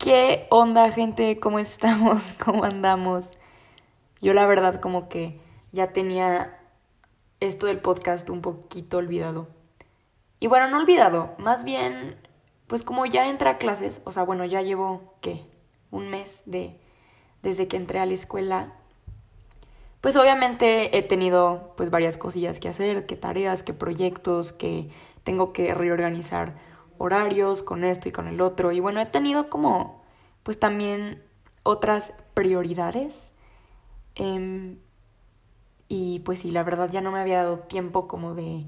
¿Qué onda, gente? ¿Cómo estamos? ¿Cómo andamos? Yo la verdad como que ya tenía esto del podcast un poquito olvidado. Y bueno, no olvidado, más bien, pues como ya entré a clases, o sea, bueno, ya llevo, ¿qué? Un mes de, desde que entré a la escuela. Pues obviamente he tenido pues varias cosillas que hacer, qué tareas, qué proyectos, que tengo que reorganizar horarios con esto y con el otro. Y bueno, he tenido como, pues también otras prioridades. Em, y pues sí, la verdad ya no me había dado tiempo como de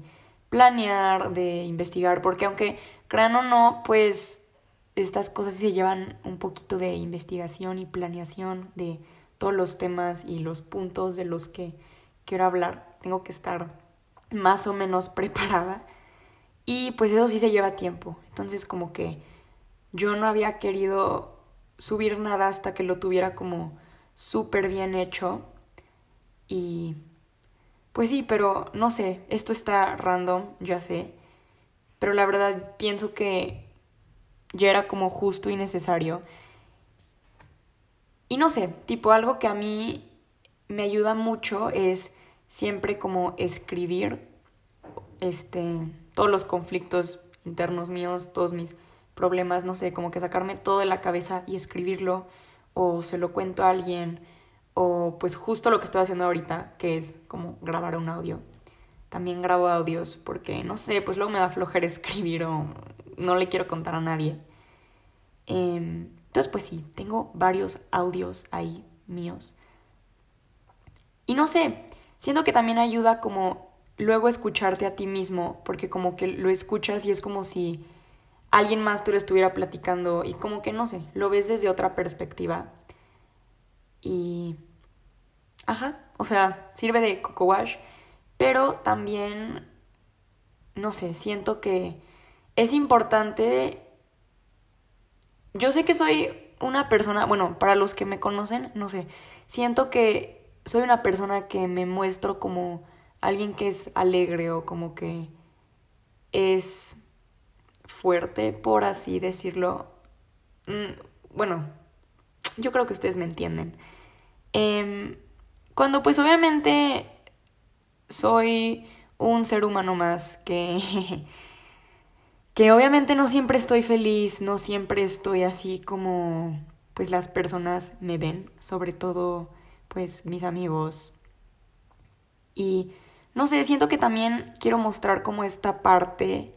planear, de investigar, porque aunque crean o no, pues estas cosas se llevan un poquito de investigación y planeación de todos los temas y los puntos de los que quiero hablar. Tengo que estar más o menos preparada y pues eso sí se lleva tiempo. Entonces como que yo no había querido subir nada hasta que lo tuviera como súper bien hecho. Y pues sí, pero no sé, esto está random, ya sé. Pero la verdad pienso que ya era como justo y necesario. Y no sé, tipo algo que a mí me ayuda mucho es siempre como escribir este todos los conflictos internos míos, todos mis problemas, no sé, como que sacarme todo de la cabeza y escribirlo, o se lo cuento a alguien, o pues justo lo que estoy haciendo ahorita, que es como grabar un audio. También grabo audios porque, no sé, pues luego me da flojera escribir o no le quiero contar a nadie. Em, entonces, pues sí, tengo varios audios ahí míos. Y no sé, siento que también ayuda como luego escucharte a ti mismo, porque como que lo escuchas y es como si alguien más te lo estuviera platicando y como que no sé, lo ves desde otra perspectiva. Y... Ajá, o sea, sirve de coco wash, pero también, no sé, siento que es importante... Yo sé que soy una persona, bueno, para los que me conocen, no sé, siento que soy una persona que me muestro como alguien que es alegre o como que es fuerte, por así decirlo. Mm, bueno, yo creo que ustedes me entienden. Em, cuando pues obviamente soy un ser humano más que... que obviamente no siempre estoy feliz, no siempre estoy así como pues las personas me ven, sobre todo pues mis amigos. Y no sé, siento que también quiero mostrar como esta parte,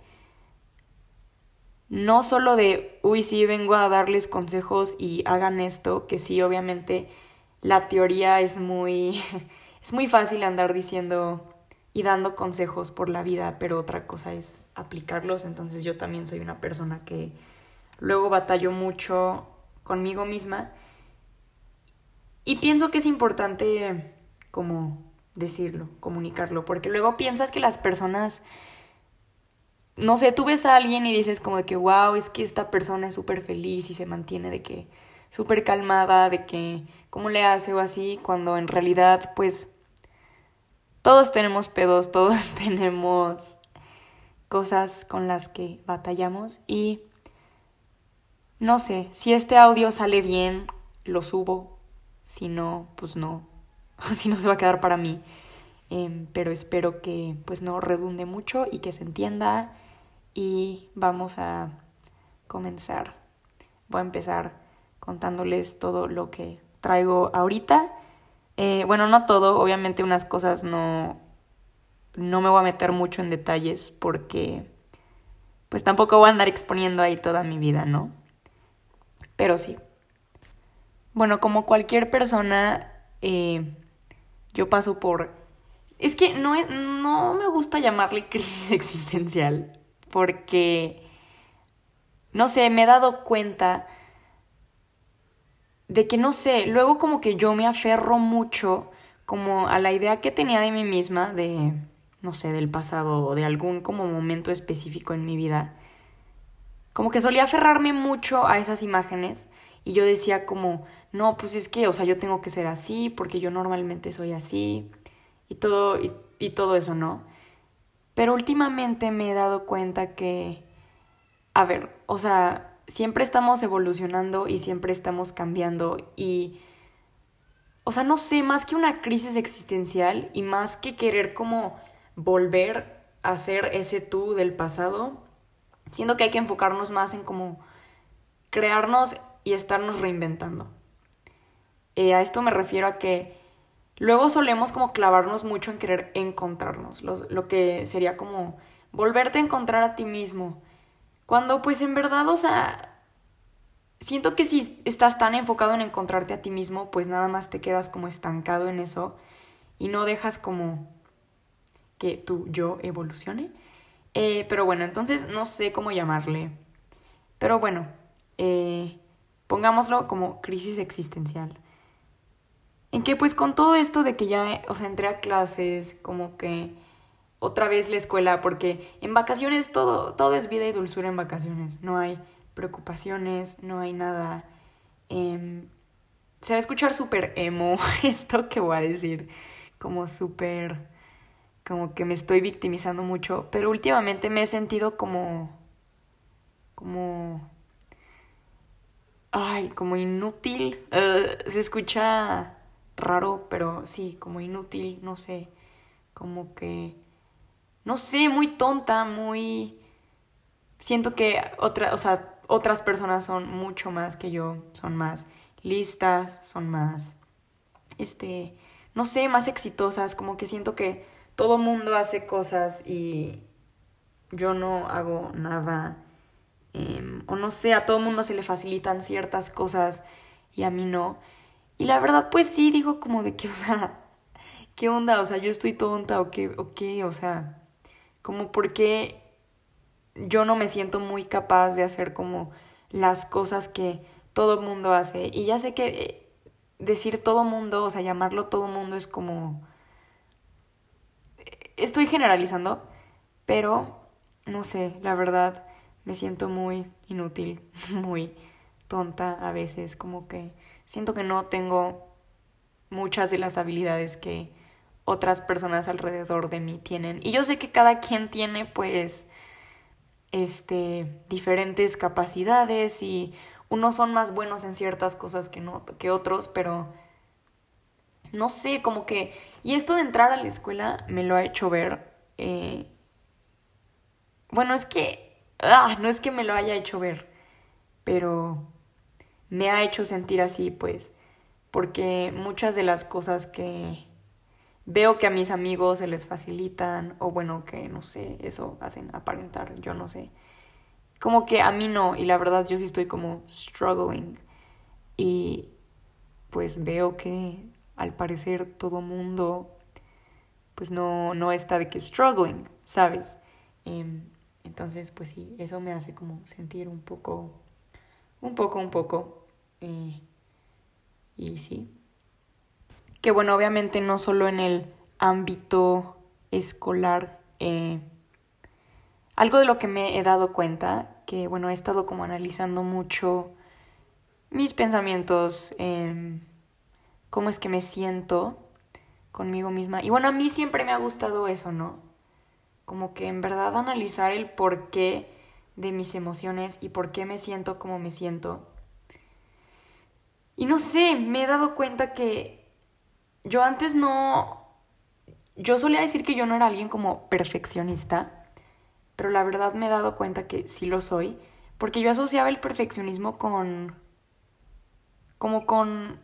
no solo de, uy, sí, vengo a darles consejos y hagan esto, que sí, obviamente la teoría es muy, es muy fácil andar diciendo y dando consejos por la vida, pero otra cosa es aplicarlos, entonces yo también soy una persona que luego batallo mucho conmigo misma. Y pienso que es importante como decirlo, comunicarlo, porque luego piensas que las personas, no sé, tú ves a alguien y dices como de que, wow, es que esta persona es súper feliz y se mantiene de que súper calmada, de que, ¿cómo le hace o así? Cuando en realidad, pues, todos tenemos pedos, todos tenemos cosas con las que batallamos y no sé, si este audio sale bien, lo subo, si no, pues no, si no se va a quedar para mí. Em, pero espero que pues no redunde mucho y que se entienda y vamos a comenzar. Voy a empezar contándoles todo lo que traigo ahorita. Eh, bueno, no todo, obviamente unas cosas no, no me voy a meter mucho en detalles porque pues tampoco voy a andar exponiendo ahí toda mi vida, ¿no? Pero sí. Bueno, como cualquier persona, eh, yo paso por... Es que no, no me gusta llamarle crisis existencial, porque, no sé, me he dado cuenta de que, no sé, luego como que yo me aferro mucho como a la idea que tenía de mí misma, de, no sé, del pasado o de algún como momento específico en mi vida. Como que solía aferrarme mucho a esas imágenes y yo decía como, no, pues es que, o sea, yo tengo que ser así porque yo normalmente soy así y todo, y, todo eso, ¿no? Pero últimamente me he dado cuenta que, a ver, o sea, siempre estamos evolucionando y siempre estamos cambiando y, o sea, no sé, más que una crisis existencial y más que querer como volver a ser ese tú del pasado, siento que hay que enfocarnos más en como crearnos y estarnos reinventando. Eh, a esto me refiero a que luego solemos como clavarnos mucho en querer encontrarnos, lo que sería como volverte a encontrar a ti mismo cuando pues en verdad, o sea, siento que si estás tan enfocado en encontrarte a ti mismo, pues nada más te quedas como estancado en eso y no dejas como que tu yo evolucione. Eh, pero bueno, entonces no sé cómo llamarle. Pero bueno, eh, pongámoslo como crisis existencial. En que pues con todo esto de que ya, o sea, entré a clases, como que otra vez la escuela, porque en vacaciones todo, todo es vida y dulzura en vacaciones. No hay preocupaciones, no hay nada. Em, se va a escuchar súper emo esto que voy a decir, como súper, como que me estoy victimizando mucho, pero últimamente me he sentido como, como, ay, como inútil. se escucha raro, pero sí, como inútil, no sé, como que no sé, muy tonta, muy... Siento que otra, o sea, otras personas son mucho más que yo, son más listas, son más, este, no sé, más exitosas, como que siento que todo mundo hace cosas y yo no hago nada. Em, o no sé, a todo mundo se le facilitan ciertas cosas y a mí no. Y la verdad, pues sí, digo como de que, o sea, ¿qué onda? O sea, yo estoy tonta o qué, o qué, o sea, como porque yo no me siento muy capaz de hacer como las cosas que todo el mundo hace. Y ya sé que eh, decir todo mundo, o sea, llamarlo todo mundo es como... Estoy generalizando, pero no sé, la verdad me siento muy inútil, muy tonta a veces, como que siento que no tengo muchas de las habilidades que otras personas alrededor de mí tienen. Y yo sé que cada quien tiene pues este diferentes capacidades y unos son más buenos en ciertas cosas que no que otros, pero no sé, como que y esto de entrar a la escuela me lo ha hecho ver eh, bueno, es que ah, no es que me lo haya hecho ver, pero me ha hecho sentir así, pues, porque muchas de las cosas que veo que a mis amigos se les facilitan o bueno, que no sé, eso hacen aparentar, yo no sé. Como que a mí no, y la verdad yo sí estoy como struggling. Y pues veo que al parecer todo mundo pues no, no está de que struggling, ¿sabes? Em, entonces pues sí, eso me hace como sentir un poco, un poco, un poco. Eh, y sí, que bueno, obviamente no solo en el ámbito escolar. Eh, algo de lo que me he dado cuenta, que bueno, he estado como analizando mucho mis pensamientos, eh, cómo es que me siento conmigo misma. Y bueno, a mí siempre me ha gustado eso, ¿no? Como que en verdad analizar el porqué de mis emociones y por qué me siento como me siento. Y no sé, me he dado cuenta que yo antes no... Yo solía decir que yo no era alguien como perfeccionista, pero la verdad me he dado cuenta que sí lo soy, porque yo asociaba el perfeccionismo con... como con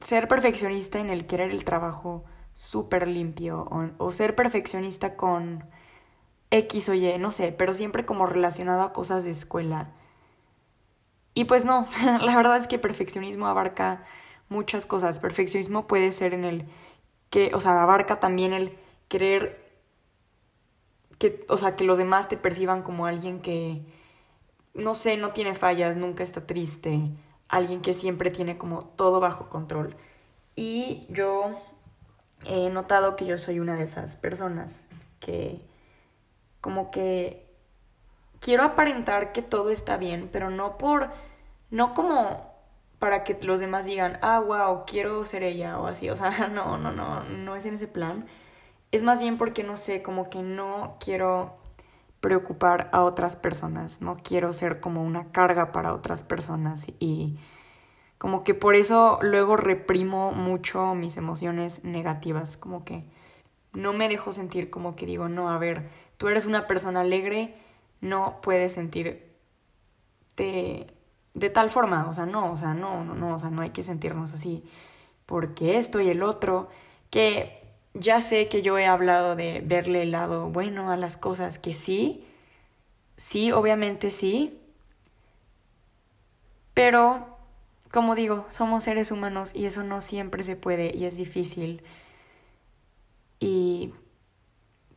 ser perfeccionista en el querer el trabajo súper limpio, o, o ser perfeccionista con X o Y, no sé, pero siempre como relacionado a cosas de escuela. Y pues no, la verdad es que perfeccionismo abarca muchas cosas. Perfeccionismo puede ser en el que, o sea, abarca también el querer que, o sea, que los demás te perciban como alguien que, no sé, no tiene fallas, nunca está triste, alguien que siempre tiene como todo bajo control. Y yo he notado que yo soy una de esas personas que como que quiero aparentar que todo está bien, pero no por, no como para que los demás digan, ah, wow, quiero ser ella o así. O sea, no, no, no, no es en ese plan. Es más bien porque, no sé, como que no quiero preocupar a otras personas, no quiero ser como una carga para otras personas y como que por eso luego reprimo mucho mis emociones negativas, como que no me dejo sentir como que digo, no, a ver, tú eres una persona alegre, no puedes sentirte de tal forma, o sea, no, o sea, no, no, no, o sea, no hay que sentirnos así, porque esto y el otro, que ya sé que yo he hablado de verle el lado bueno a las cosas, que sí, sí, obviamente sí, pero, como digo, somos seres humanos y eso no siempre se puede y es difícil. Y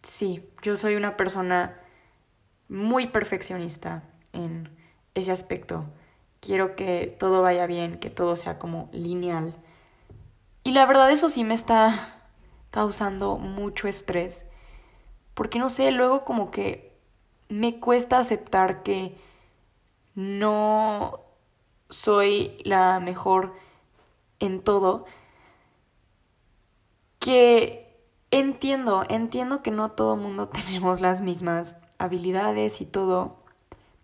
sí, yo soy una persona muy perfeccionista en ese aspecto. Quiero que todo vaya bien, que todo sea como lineal. Y la verdad eso sí me está causando mucho estrés. Porque no sé, luego como que me cuesta aceptar que no soy la mejor en todo. Que entiendo, entiendo que no todo mundo tenemos las mismas habilidades y todo.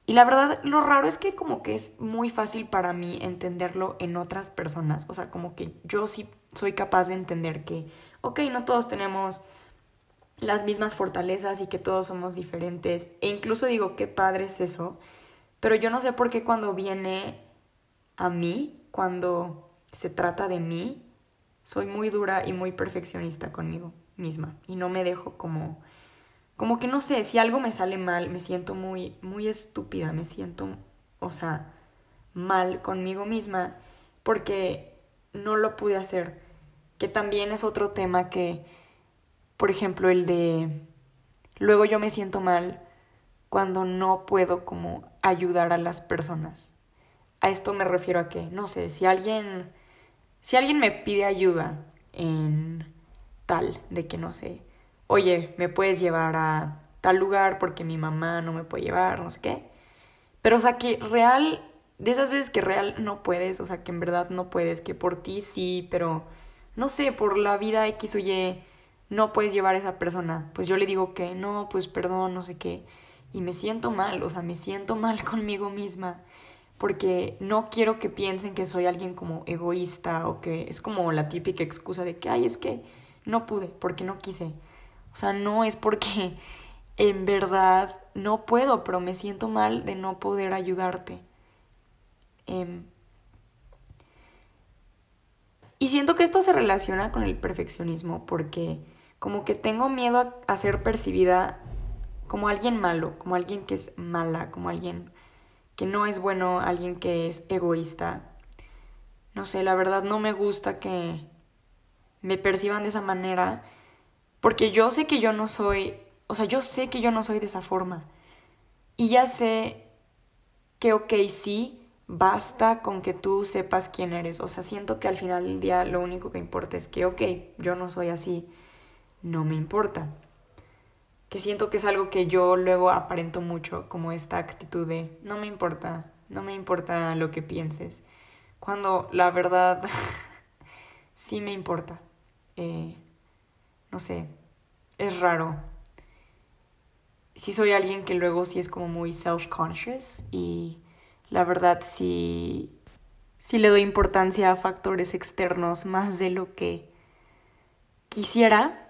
Y la verdad, lo raro es que como que es muy fácil para mí entenderlo en otras personas. O sea, como que yo sí soy capaz de entender que ok, no todos tenemos las mismas fortalezas y que todos somos diferentes. E incluso digo, qué padre es eso. Pero yo no sé por qué cuando viene a mí, cuando se trata de mí, soy muy dura y muy perfeccionista conmigo misma. Y no me dejo como... Como que no sé, si algo me sale mal, me siento muy, muy estúpida, me siento, o sea, mal conmigo misma porque no lo pude hacer que también es otro tema que, por ejemplo, el de, luego yo me siento mal cuando no puedo como ayudar a las personas. A esto me refiero a que, no sé, si alguien, si alguien me pide ayuda en tal, de que no sé, oye, me puedes llevar a tal lugar porque mi mamá no me puede llevar, no sé qué. Pero, o sea, que real, de esas veces que real no puedes, o sea, que en verdad no puedes, que por ti sí, pero no sé, por la vida X o Y no puedes llevar a esa persona. Pues yo le digo que no, pues perdón, no sé qué. Y me siento mal, o sea, me siento mal conmigo misma. Porque no quiero que piensen que soy alguien como egoísta o que es como la típica excusa de que, ay, es que no pude, porque no quise. O sea, no es porque en verdad no puedo, pero me siento mal de no poder ayudarte. Eh, y siento que esto se relaciona con el perfeccionismo porque como que tengo miedo a, ser percibida como alguien malo, como alguien que es mala, como alguien que no es bueno, alguien que es egoísta. No sé, la verdad no me gusta que me perciban de esa manera porque yo sé que yo no soy, o sea, yo sé que yo no soy de esa forma. Y ya sé que, ok, sí, basta con que tú sepas quién eres. O sea, siento que al final del día lo único que importa es que, ok, yo no soy así, no me importa. Que siento que es algo que yo luego aparento mucho, como esta actitud de, no me importa, no me importa lo que pienses. Cuando la verdad sí me importa. Eh, no sé, es raro. Sí soy alguien que luego sí es como muy self-conscious y la verdad sí, sí le doy importancia a factores externos más de lo que quisiera.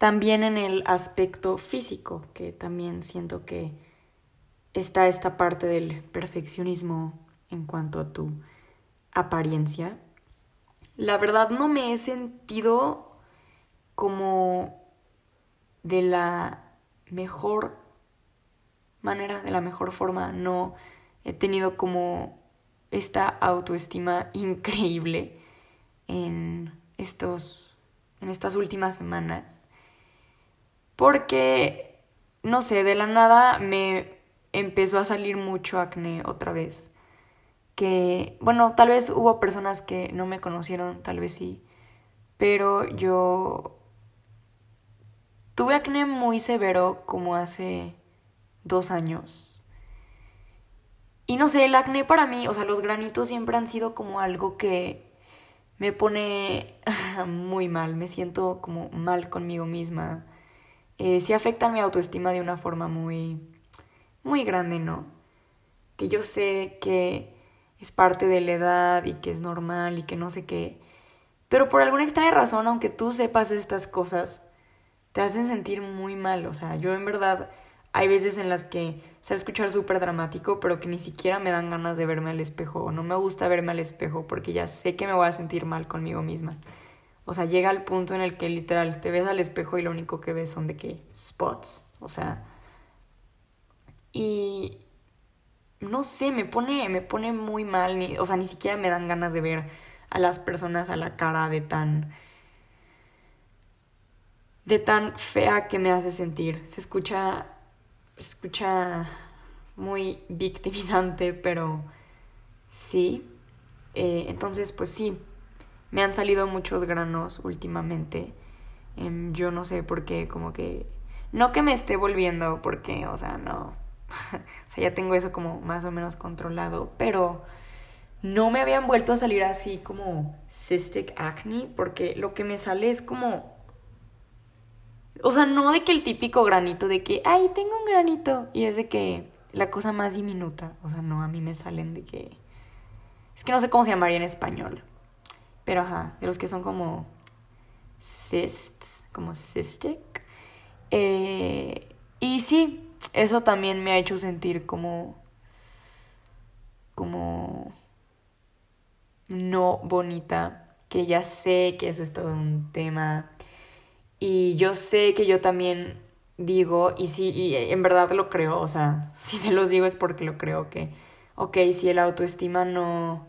También en el aspecto físico, que también siento que está esta parte del perfeccionismo en cuanto a tu apariencia. La verdad no me he sentido como de la mejor manera, de la mejor forma. No he tenido como esta autoestima increíble en estos en estas últimas semanas. Porque no sé, de la nada me empezó a salir mucho acné otra vez. Que, bueno, tal vez hubo personas que no me conocieron, tal vez sí, pero yo tuve acné muy severo como hace dos años. Y no sé, el acné para mí, o sea, los granitos siempre han sido como algo que me pone muy mal, me siento como mal conmigo misma. Eh, sí afectan mi autoestima de una forma muy, muy grande, ¿no? Que yo sé que es parte de la edad y que es normal y que no sé qué. Pero por alguna extraña razón, aunque tú sepas estas cosas, te hacen sentir muy mal. O sea, yo en verdad hay veces en las que se escuchar súper dramático, pero que ni siquiera me dan ganas de verme al espejo o no me gusta verme al espejo porque ya sé que me voy a sentir mal conmigo misma. O sea, llega al punto en el que literal te ves al espejo y lo único que ves son de que spots. O sea, y no sé, me pone, me pone muy mal, ni, o sea, ni siquiera me dan ganas de ver a las personas a la cara de tan de tan fea que me hace sentir. Se escucha se escucha muy victimizante, pero sí. Eh, entonces, pues sí, me han salido muchos granos últimamente. Em, yo no sé por qué, como que... No que me esté volviendo, porque, o sea, no. o sea, ya tengo eso como más o menos controlado, pero no me habían vuelto a salir así como cystic acne, porque lo que me sale es como... O sea, no de que el típico granito de que, ay, tengo un granito, y es de que la cosa más diminuta, o sea, no, a mí me salen de que... Es que no sé cómo se llamaría en español, pero ajá, de los que son como cysts, como cystic. Eh, y sí, eso también me ha hecho sentir como... como no bonita, que ya sé que eso es todo un tema y yo sé que yo también digo, y sí, y en verdad lo creo, o sea, si se los digo es porque lo creo que, ok, si el autoestima no,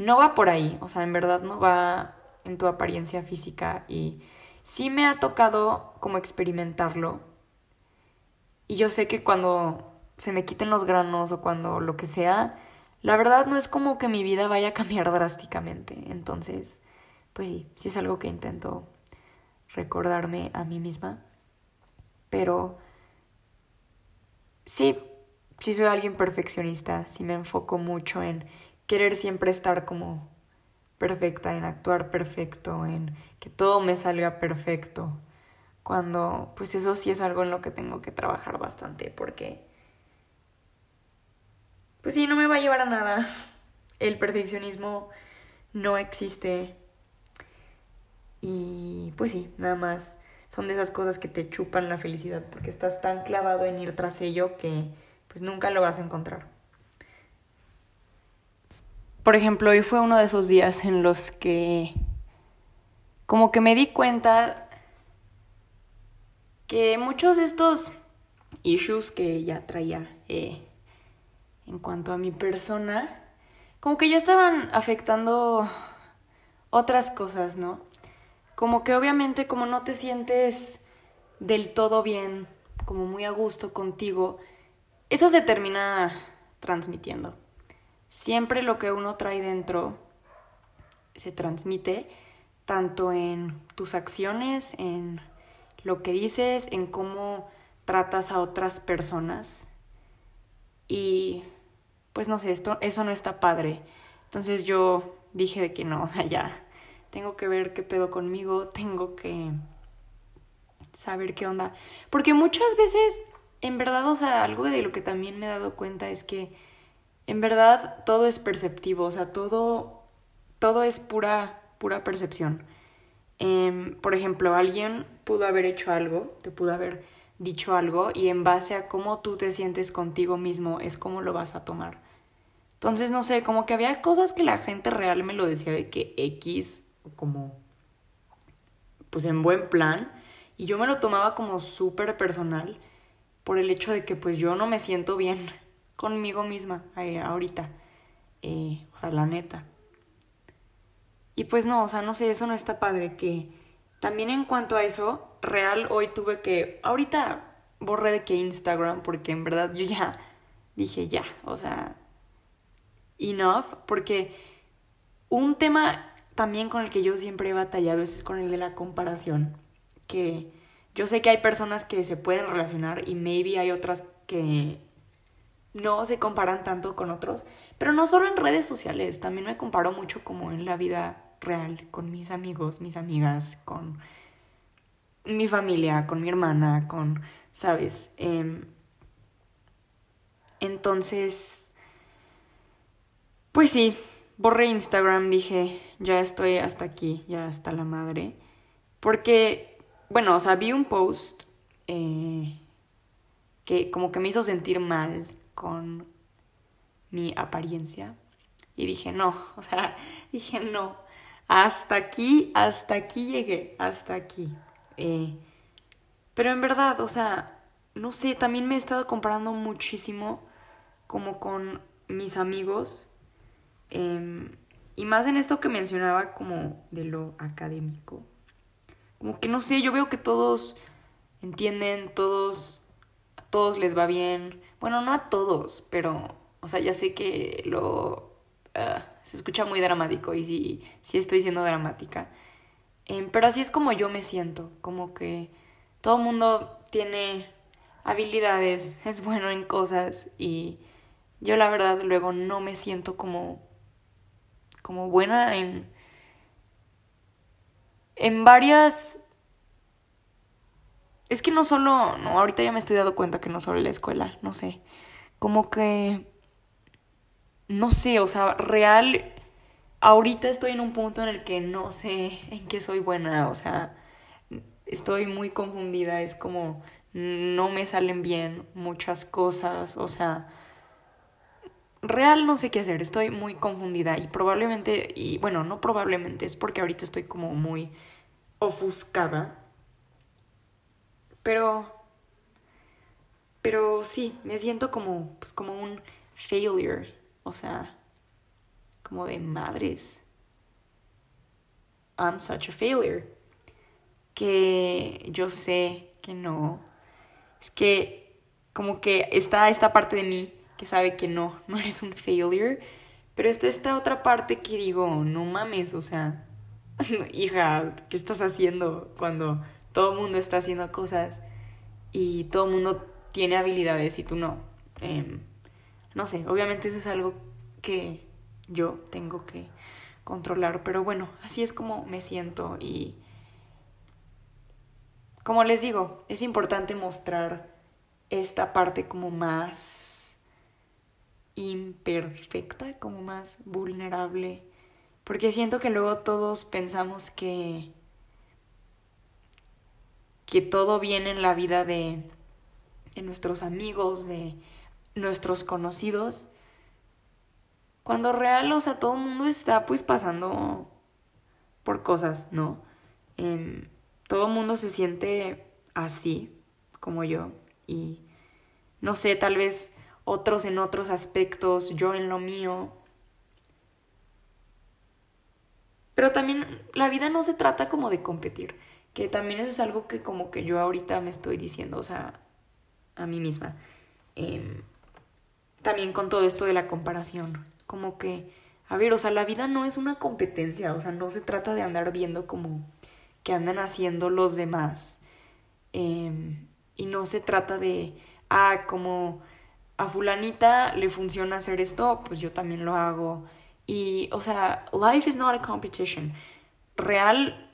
no va por ahí, o sea, en verdad no va en tu apariencia física y sí me ha tocado como experimentarlo. Y yo sé que cuando se me quiten los granos o cuando lo que sea, la verdad no es como que mi vida vaya a cambiar drásticamente. Entonces, pues sí, sí es algo que intento recordarme a mí misma. Pero sí, sí soy alguien perfeccionista, sí me enfoco mucho en querer siempre estar como perfecta, en actuar perfecto, en que todo me salga perfecto. Cuando, pues eso sí es algo en lo que tengo que trabajar bastante, porque pues sí, no me va a llevar a nada. El perfeccionismo no existe. Y pues sí, nada más son de esas cosas que te chupan la felicidad porque estás tan clavado en ir tras ello que pues nunca lo vas a encontrar. Por ejemplo, hoy fue uno de esos días en los que como que me di cuenta que muchos de estos issues que ya traía eh, en cuanto a mi persona, como que ya estaban afectando otras cosas, ¿no? Como que obviamente como no te sientes del todo bien, como muy a gusto contigo, eso se termina transmitiendo. Siempre lo que uno trae dentro se transmite tanto en tus acciones, en lo que dices, en cómo tratas a otras personas. Y pues no sé, esto, eso no está padre. Entonces yo dije de que no, o sea, ya, tengo que ver qué pedo conmigo, tengo que saber qué onda. Porque muchas veces, en verdad, o sea, algo de lo que también me he dado cuenta es que en verdad todo es perceptivo, o sea, todo, todo es pura, pura percepción. Em, por ejemplo, alguien pudo haber hecho algo, te pudo haber dicho algo y en base a cómo tú te sientes contigo mismo es cómo lo vas a tomar. Entonces, no sé, como que había cosas que la gente real me lo decía de que X, como, pues en buen plan, y yo me lo tomaba como súper personal por el hecho de que pues yo no me siento bien conmigo misma eh, ahorita, eh, o sea, la neta. Y pues no, o sea, no sé, eso no está padre, que también en cuanto a eso, real hoy tuve que, ahorita borré de que Instagram, porque en verdad yo ya dije ya, o sea, enough, porque un tema también con el que yo siempre he batallado es con el de la comparación, que yo sé que hay personas que se pueden relacionar y maybe hay otras que no se comparan tanto con otros, pero no solo en redes sociales, también me comparo mucho como en la vida real, con mis amigos, mis amigas, con mi familia, con mi hermana, con, ¿sabes? Em, entonces, pues sí, borré Instagram, dije, ya estoy hasta aquí, ya hasta la madre. Porque, bueno, o sea, vi un post eh, que como que me hizo sentir mal con mi apariencia. Y dije, no, o sea, dije, no, hasta aquí, hasta aquí llegué, hasta aquí. Eh, pero en verdad, o sea, no sé, también me he estado comparando muchísimo como con mis amigos. Em, y más en esto que mencionaba como de lo académico. Como que no sé, yo veo que todos entienden, todos, todos les va bien. Bueno, no a todos, pero, o sea, ya sé que lo... Ah, se escucha muy dramático y sí, sí estoy siendo dramática. Em, pero así es como yo me siento, como que todo mundo tiene habilidades, es bueno en cosas y yo la verdad luego no me siento como como buena en en varias es que no solo, no, ahorita ya me estoy dando cuenta que no solo la escuela, no sé. Como que, no sé, o sea, real, ahorita estoy en un punto en el que no sé en qué soy buena, o sea, estoy muy confundida, es como, no me salen bien muchas cosas, o sea, real no sé qué hacer, estoy muy confundida y probablemente, y bueno, no probablemente, es porque ahorita estoy como muy ofuscada pero. Pero sí, me siento como. Pues como un failure. O sea. Como de madres. I'm such a failure. Que yo sé que no. Es que. Como que está esta parte de mí que sabe que no, no eres un failure. Pero está esta otra parte que digo, no mames, o sea, hija, ¿qué estás haciendo cuando todo el mundo está haciendo cosas y todo el mundo tiene habilidades y tú no. Em, no sé, obviamente eso es algo que yo tengo que controlar, pero bueno, así es como me siento y como les digo, es importante mostrar esta parte como más imperfecta, como más vulnerable, porque siento que luego todos pensamos que que todo viene en la vida de, de nuestros amigos, de nuestros conocidos. Cuando real, o sea, todo el mundo está pues pasando por cosas, ¿no? Em, todo el mundo se siente así, como yo. Y no sé, tal vez otros en otros aspectos, yo en lo mío. Pero también la vida no se trata como de competir. Que también eso es algo que como que yo ahorita me estoy diciendo, o sea, a mí misma. Em, también con todo esto de la comparación. Como que, a ver, o sea, la vida no es una competencia, o sea, no se trata de andar viendo como que andan haciendo los demás. Em, y no se trata de, ah, como a fulanita le funciona hacer esto, pues yo también lo hago. Y, o sea, life is not a competition. Real,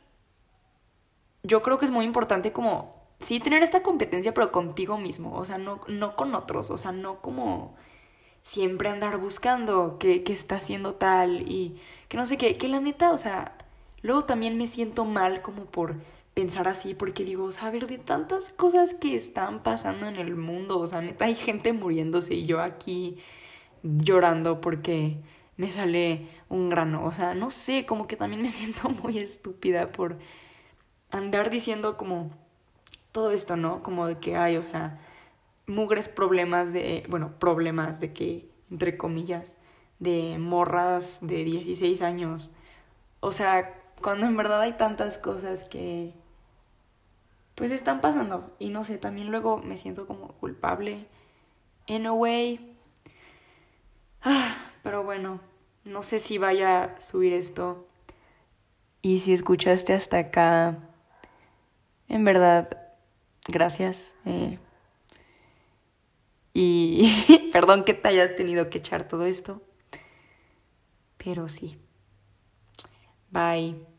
yo creo que es muy importante como, sí, tener esta competencia, pero contigo mismo, o sea, no, no con otros, o sea, no como siempre andar buscando que, que está haciendo tal y que no sé qué, que la neta, o sea, luego también me siento mal como por pensar así, porque digo, o sea, de tantas cosas que están pasando en el mundo, o sea, neta, hay gente muriéndose y yo aquí llorando porque me sale un grano, o sea, no sé, como que también me siento muy estúpida por andar diciendo como todo esto, ¿no? Como de que hay, o sea, mugres problemas de, bueno, problemas de que, entre comillas, de morras de 16 años. O sea, cuando en verdad hay tantas cosas que pues están pasando y no sé, también luego me siento como culpable in a way. Ah, pero bueno, no sé si vaya a subir esto. Y si escuchaste hasta acá, en verdad, gracias. Eh, y perdón que te hayas tenido que echar todo esto. Pero sí. Bye.